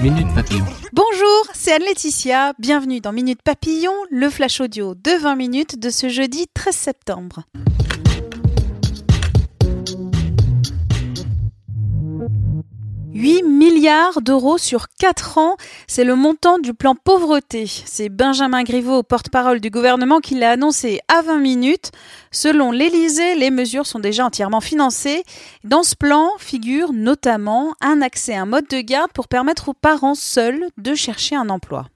Minute Papillon. Bonjour, c'est Anne-Laetitia. Bienvenue dans Minute Papillon, le flash audio de 20 minutes de ce jeudi 13 septembre. D'euros sur 4 ans, c'est le montant du plan pauvreté. C'est Benjamin Griveaux, porte-parole du gouvernement, qui l'a annoncé à 20 minutes. Selon l'Élysée, les mesures sont déjà entièrement financées. Dans ce plan figure notamment un accès à un mode de garde pour permettre aux parents seuls de chercher un emploi.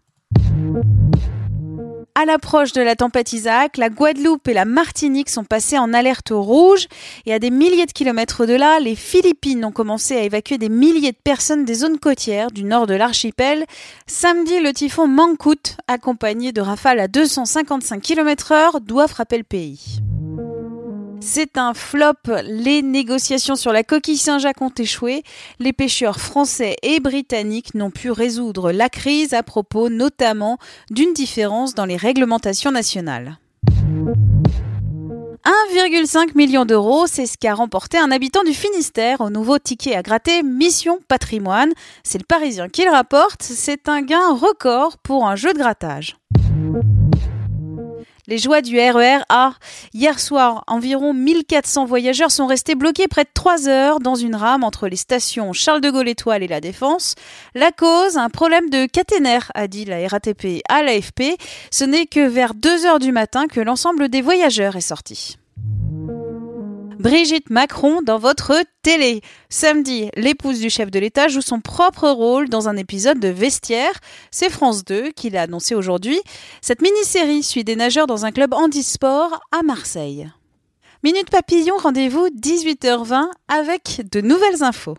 À l'approche de la tempête Isaac, la Guadeloupe et la Martinique sont passées en alerte rouge et à des milliers de kilomètres de là, les Philippines ont commencé à évacuer des milliers de personnes des zones côtières du nord de l'archipel. Samedi, le typhon Mangkut, accompagné de rafales à 255 km/h, doit frapper le pays. C'est un flop. Les négociations sur la coquille Saint-Jacques ont échoué. Les pêcheurs français et britanniques n'ont pu résoudre la crise à propos notamment d'une différence dans les réglementations nationales. 1,5 million d'euros, c'est ce qu'a remporté un habitant du Finistère au nouveau ticket à gratter Mission Patrimoine. C'est le Parisien qui le rapporte. C'est un gain record pour un jeu de grattage. Les joies du RER A. Hier soir, environ 1400 voyageurs sont restés bloqués près de 3 heures dans une rame entre les stations Charles de Gaulle Étoile et La Défense. La cause, un problème de caténaire, a dit la RATP à l'AFP. Ce n'est que vers 2 heures du matin que l'ensemble des voyageurs est sorti. Brigitte Macron dans votre télé. Samedi, l'épouse du chef de l'État joue son propre rôle dans un épisode de Vestiaire. C'est France 2 qui l'a annoncé aujourd'hui. Cette mini-série suit des nageurs dans un club handisport à Marseille. Minute Papillon, rendez-vous 18h20 avec de nouvelles infos.